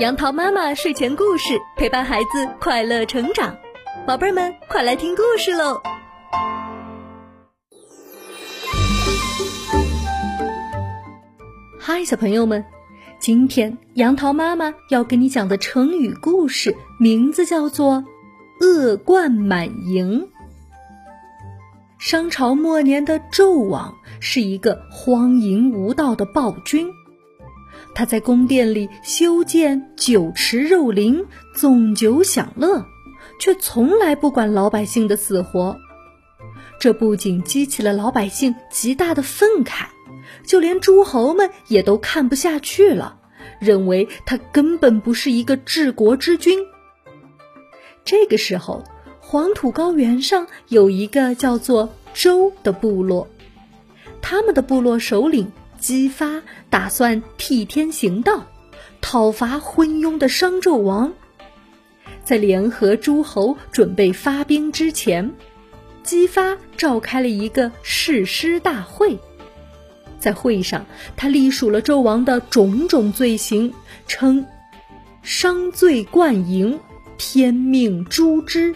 杨桃妈妈睡前故事陪伴孩子快乐成长，宝贝们快来听故事喽！嗨，小朋友们，今天杨桃妈妈要给你讲的成语故事名字叫做《恶贯满盈》。商朝末年的纣王是一个荒淫无道的暴君。他在宫殿里修建酒池肉林，纵酒享乐，却从来不管老百姓的死活。这不仅激起了老百姓极大的愤慨，就连诸侯们也都看不下去了，认为他根本不是一个治国之君。这个时候，黄土高原上有一个叫做周的部落，他们的部落首领。姬发打算替天行道，讨伐昏庸的商纣王。在联合诸侯准备发兵之前，姬发召开了一个誓师大会。在会上，他隶属了纣王的种种罪行，称商罪贯盈，天命诛之。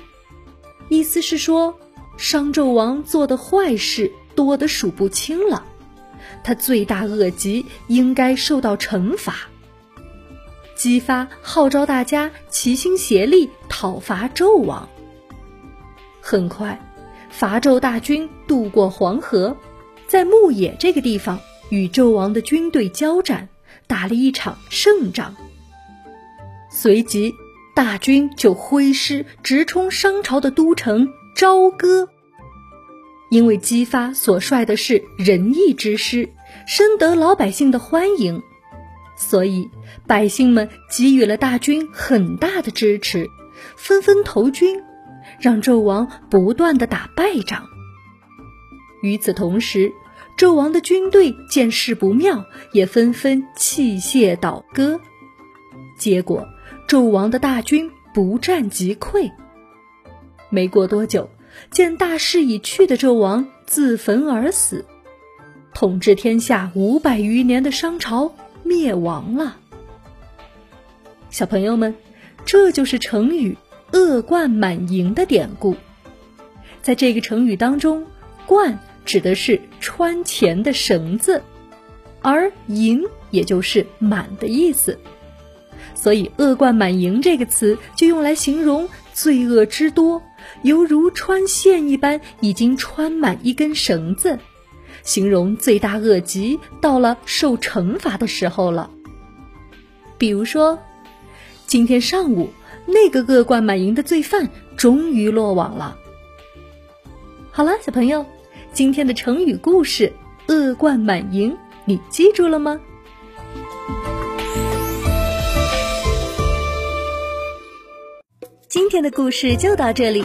意思是说，商纣王做的坏事多得数不清了。他罪大恶极，应该受到惩罚。姬发号召大家齐心协力讨伐纣王。很快，伐纣大军渡过黄河，在牧野这个地方与纣王的军队交战，打了一场胜仗。随即，大军就挥师直冲商朝的都城朝歌。因为姬发所率的是仁义之师，深得老百姓的欢迎，所以百姓们给予了大军很大的支持，纷纷投军，让纣王不断的打败仗。与此同时，纣王的军队见势不妙，也纷纷弃械倒戈，结果纣王的大军不战即溃。没过多久。见大势已去的纣王自焚而死，统治天下五百余年的商朝灭亡了。小朋友们，这就是成语“恶贯满盈”的典故。在这个成语当中，“贯”指的是穿钱的绳子，而“盈”也就是满的意思。所以，“恶贯满盈”这个词就用来形容罪恶之多。犹如穿线一般，已经穿满一根绳子，形容罪大恶极，到了受惩罚的时候了。比如说，今天上午那个恶贯满盈的罪犯终于落网了。好了，小朋友，今天的成语故事“恶贯满盈”，你记住了吗？今天的故事就到这里。